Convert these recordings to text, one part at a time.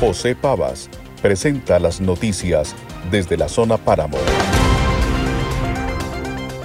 José Pavas presenta las noticias desde la zona Páramo.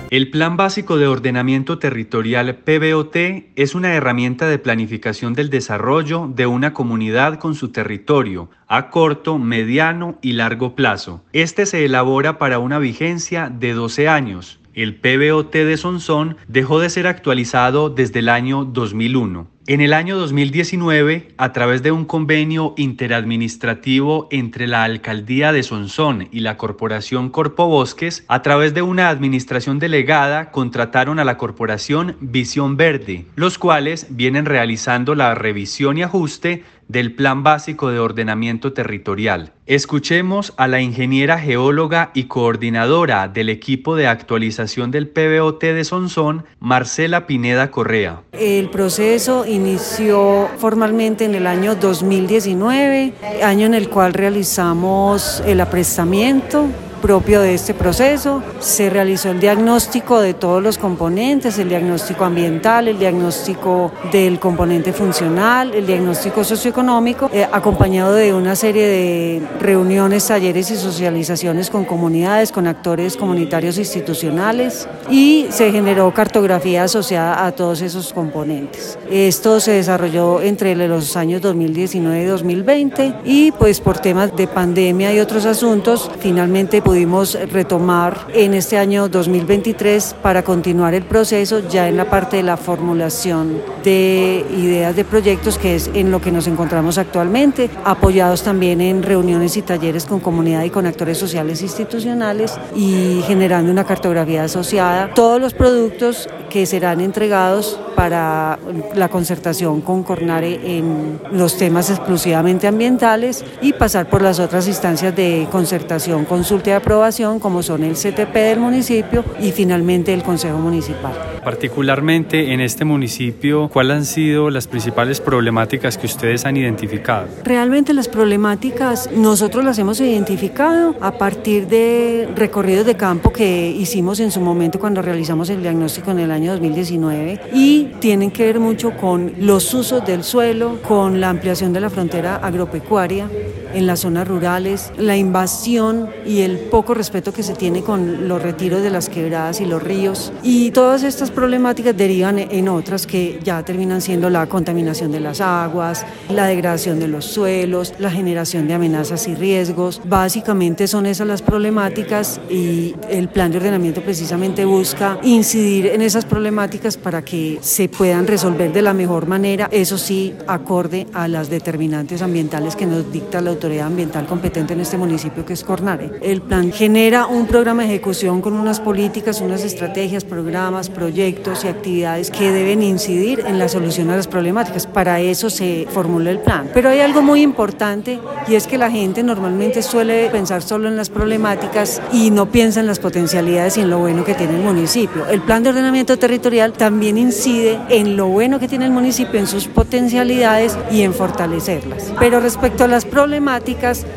El Plan Básico de Ordenamiento Territorial PBOT es una herramienta de planificación del desarrollo de una comunidad con su territorio a corto, mediano y largo plazo. Este se elabora para una vigencia de 12 años. El PBOT de Sonsón dejó de ser actualizado desde el año 2001. En el año 2019, a través de un convenio interadministrativo entre la Alcaldía de Sonsón y la Corporación Corpo Bosques, a través de una administración delegada, contrataron a la Corporación Visión Verde, los cuales vienen realizando la revisión y ajuste del Plan Básico de Ordenamiento Territorial. Escuchemos a la ingeniera geóloga y coordinadora del equipo de actualización del PBOT de Sonsón, Marcela Pineda Correa. El proceso inició formalmente en el año 2019, año en el cual realizamos el apresamiento propio de este proceso. Se realizó el diagnóstico de todos los componentes, el diagnóstico ambiental, el diagnóstico del componente funcional, el diagnóstico socioeconómico, eh, acompañado de una serie de reuniones, talleres y socializaciones con comunidades, con actores comunitarios institucionales y se generó cartografía asociada a todos esos componentes. Esto se desarrolló entre los años 2019 y 2020 y pues por temas de pandemia y otros asuntos finalmente pudimos retomar en este año 2023 para continuar el proceso ya en la parte de la formulación de ideas de proyectos, que es en lo que nos encontramos actualmente, apoyados también en reuniones y talleres con comunidad y con actores sociales institucionales y generando una cartografía asociada. Todos los productos que serán entregados para la concertación con Cornare en los temas exclusivamente ambientales y pasar por las otras instancias de concertación, consulta y aprobación como son el CTP del municipio y finalmente el Consejo Municipal. Particularmente en este municipio, ¿cuáles han sido las principales problemáticas que ustedes han identificado? Realmente las problemáticas nosotros las hemos identificado a partir de recorridos de campo que hicimos en su momento cuando realizamos el diagnóstico en el año 2019 y tienen que ver mucho con los usos del suelo, con la ampliación de la frontera agropecuaria en las zonas rurales, la invasión y el poco respeto que se tiene con los retiros de las quebradas y los ríos. Y todas estas problemáticas derivan en otras que ya terminan siendo la contaminación de las aguas, la degradación de los suelos, la generación de amenazas y riesgos. Básicamente son esas las problemáticas y el plan de ordenamiento precisamente busca incidir en esas problemáticas para que se puedan resolver de la mejor manera, eso sí, acorde a las determinantes ambientales que nos dicta la autoridad ambiental competente en este municipio que es Cornare. El plan genera un programa de ejecución con unas políticas, unas estrategias, programas, proyectos y actividades que deben incidir en la solución a las problemáticas. Para eso se formuló el plan. Pero hay algo muy importante y es que la gente normalmente suele pensar solo en las problemáticas y no piensa en las potencialidades y en lo bueno que tiene el municipio. El plan de ordenamiento territorial también incide en lo bueno que tiene el municipio, en sus potencialidades y en fortalecerlas. Pero respecto a las problemáticas,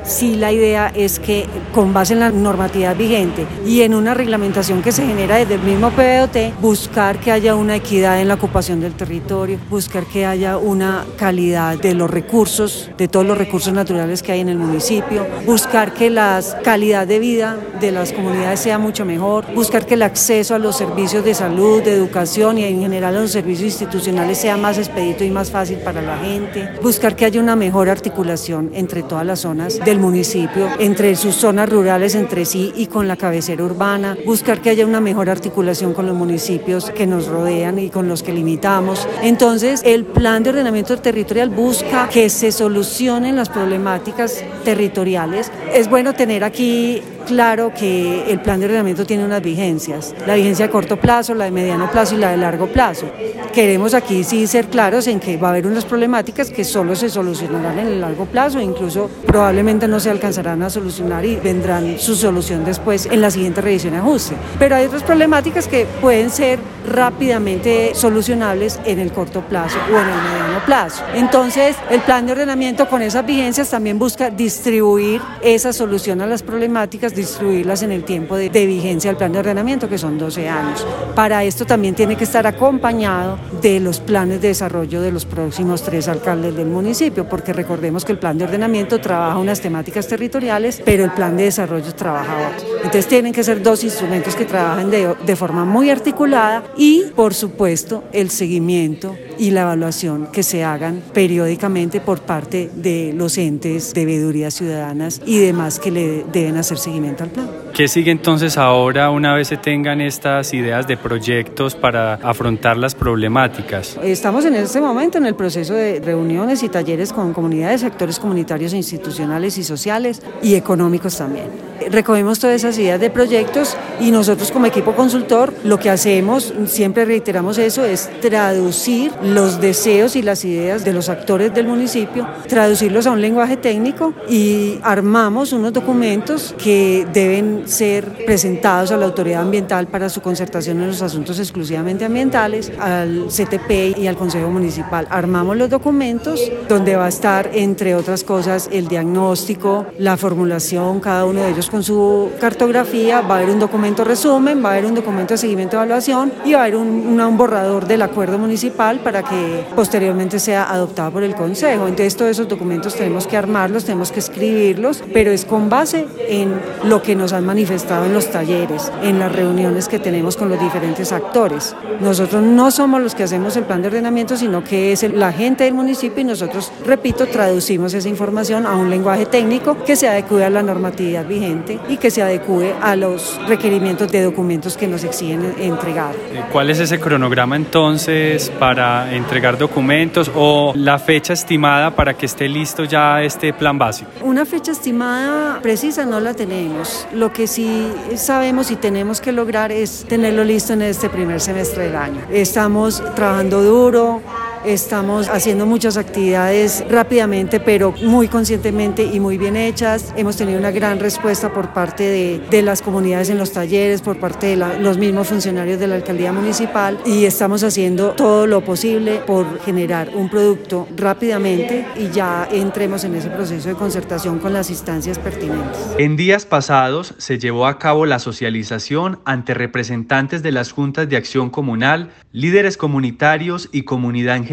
si la idea es que con base en la normatividad vigente y en una reglamentación que se genera desde el mismo PBOT, buscar que haya una equidad en la ocupación del territorio, buscar que haya una calidad de los recursos, de todos los recursos naturales que hay en el municipio, buscar que la calidad de vida de las comunidades sea mucho mejor, buscar que el acceso a los servicios de salud, de educación y en general a los servicios institucionales sea más expedito y más fácil para la gente, buscar que haya una mejor articulación entre todas las zonas del municipio, entre sus zonas rurales entre sí y con la cabecera urbana, buscar que haya una mejor articulación con los municipios que nos rodean y con los que limitamos. Entonces, el plan de ordenamiento territorial busca que se solucionen las problemáticas territoriales. Es bueno tener aquí claro que el plan de ordenamiento tiene unas vigencias, la vigencia de corto plazo, la de mediano plazo y la de largo plazo. Queremos aquí sí ser claros en que va a haber unas problemáticas que solo se solucionarán en el largo plazo, incluso probablemente no se alcanzarán a solucionar y vendrán su solución después en la siguiente revisión y ajuste. Pero hay otras problemáticas que pueden ser rápidamente solucionables en el corto plazo o en el mediano plazo. Entonces, el plan de ordenamiento con esas vigencias también busca distribuir esa solución a las problemáticas políticas, distribuirlas en el tiempo de, de vigencia del plan de ordenamiento, que son 12 años. Para esto también tiene que estar acompañado de los planes de desarrollo de los próximos tres alcaldes del municipio, porque recordemos que el plan de ordenamiento trabaja unas temáticas territoriales, pero el plan de desarrollo trabaja otras. Entonces tienen que ser dos instrumentos que trabajen de, de forma muy articulada y, por supuesto, el seguimiento y la evaluación que se hagan periódicamente por parte de los entes de veeduría ciudadanas y demás que le deben hacer seguimiento al plan. ¿Qué sigue entonces ahora una vez se tengan estas ideas de proyectos para afrontar las problemáticas? Estamos en este momento en el proceso de reuniones y talleres con comunidades, sectores comunitarios institucionales y sociales y económicos también recogemos todas esas ideas de proyectos y nosotros como equipo consultor lo que hacemos, siempre reiteramos eso, es traducir los deseos y las ideas de los actores del municipio, traducirlos a un lenguaje técnico y armamos unos documentos que deben ser presentados a la autoridad ambiental para su concertación en los asuntos exclusivamente ambientales, al CTP y al Consejo Municipal. Armamos los documentos donde va a estar, entre otras cosas, el diagnóstico, la formulación, cada uno de ellos con su cartografía, va a haber un documento resumen, va a haber un documento de seguimiento de evaluación y va a haber un, un borrador del acuerdo municipal para que posteriormente sea adoptado por el Consejo. Entonces todos esos documentos tenemos que armarlos, tenemos que escribirlos, pero es con base en lo que nos han manifestado en los talleres, en las reuniones que tenemos con los diferentes actores. Nosotros no somos los que hacemos el plan de ordenamiento, sino que es la gente del municipio y nosotros, repito, traducimos esa información a un lenguaje técnico que se adecue a la normatividad vigente y que se adecue a los requerimientos de documentos que nos exigen entregar. ¿Cuál es ese cronograma entonces para entregar documentos o la fecha estimada para que esté listo ya este plan básico? Una fecha estimada precisa no la tenemos. Lo que sí sabemos y tenemos que lograr es tenerlo listo en este primer semestre del año. Estamos trabajando duro, Estamos haciendo muchas actividades rápidamente, pero muy conscientemente y muy bien hechas. Hemos tenido una gran respuesta por parte de, de las comunidades en los talleres, por parte de los mismos funcionarios de la alcaldía municipal y estamos haciendo todo lo posible por generar un producto rápidamente y ya entremos en ese proceso de concertación con las instancias pertinentes. En días pasados se llevó a cabo la socialización ante representantes de las juntas de acción comunal, líderes comunitarios y comunidad en general,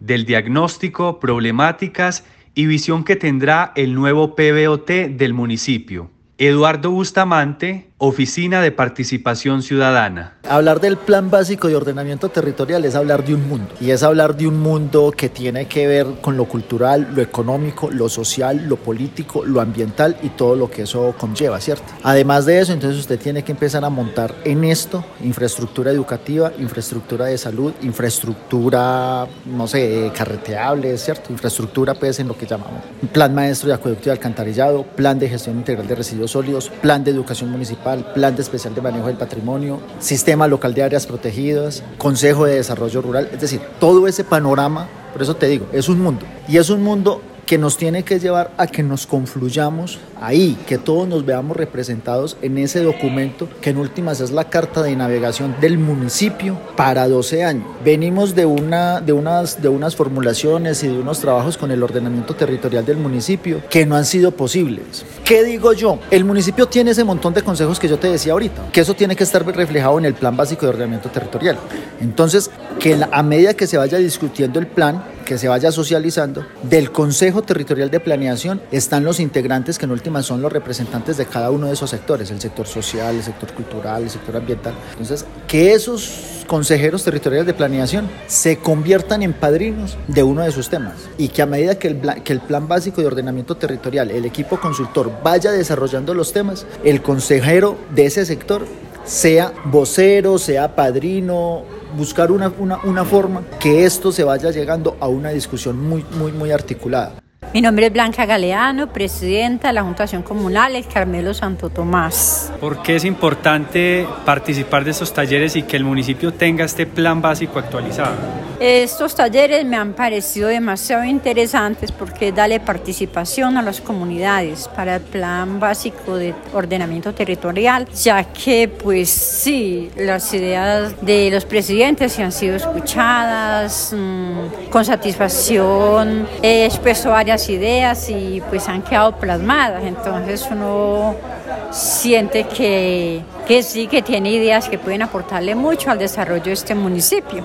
del diagnóstico, problemáticas y visión que tendrá el nuevo PBOT del municipio. Eduardo Bustamante, Oficina de Participación Ciudadana. Hablar del plan básico de ordenamiento territorial es hablar de un mundo. Y es hablar de un mundo que tiene que ver con lo cultural, lo económico, lo social, lo político, lo ambiental y todo lo que eso conlleva, ¿cierto? Además de eso, entonces usted tiene que empezar a montar en esto infraestructura educativa, infraestructura de salud, infraestructura, no sé, carreteable, ¿cierto? Infraestructura, pues, en lo que llamamos. Plan maestro de acueducto y alcantarillado, plan de gestión integral de residuos sólidos, plan de educación municipal Plan de Especial de Manejo del Patrimonio, Sistema Local de Áreas Protegidas, Consejo de Desarrollo Rural, es decir, todo ese panorama, por eso te digo, es un mundo. Y es un mundo que nos tiene que llevar a que nos confluyamos ahí, que todos nos veamos representados en ese documento que en últimas es la carta de navegación del municipio para 12 años. Venimos de, una, de, unas, de unas formulaciones y de unos trabajos con el ordenamiento territorial del municipio que no han sido posibles. ¿Qué digo yo? El municipio tiene ese montón de consejos que yo te decía ahorita, que eso tiene que estar reflejado en el plan básico de ordenamiento territorial. Entonces, que a medida que se vaya discutiendo el plan, que se vaya socializando, del Consejo Territorial de Planeación están los integrantes que en última son los representantes de cada uno de esos sectores, el sector social, el sector cultural, el sector ambiental. Entonces, que esos consejeros territoriales de planeación se conviertan en padrinos de uno de sus temas y que a medida que el, que el plan básico de ordenamiento territorial, el equipo consultor vaya desarrollando los temas, el consejero de ese sector sea vocero, sea padrino, buscar una, una, una forma que esto se vaya llegando a una discusión muy, muy, muy articulada. Mi nombre es Blanca Galeano, presidenta de la Juntación Comunal El Carmelo Santo Tomás. ¿Por qué es importante participar de estos talleres y que el municipio tenga este plan básico actualizado? Estos talleres me han parecido demasiado interesantes porque dale participación a las comunidades para el plan básico de ordenamiento territorial, ya que pues sí, las ideas de los presidentes se han sido escuchadas, mmm, con satisfacción he expuesto varias ideas y pues han quedado plasmadas. Entonces uno siente que, que sí, que tiene ideas que pueden aportarle mucho al desarrollo de este municipio.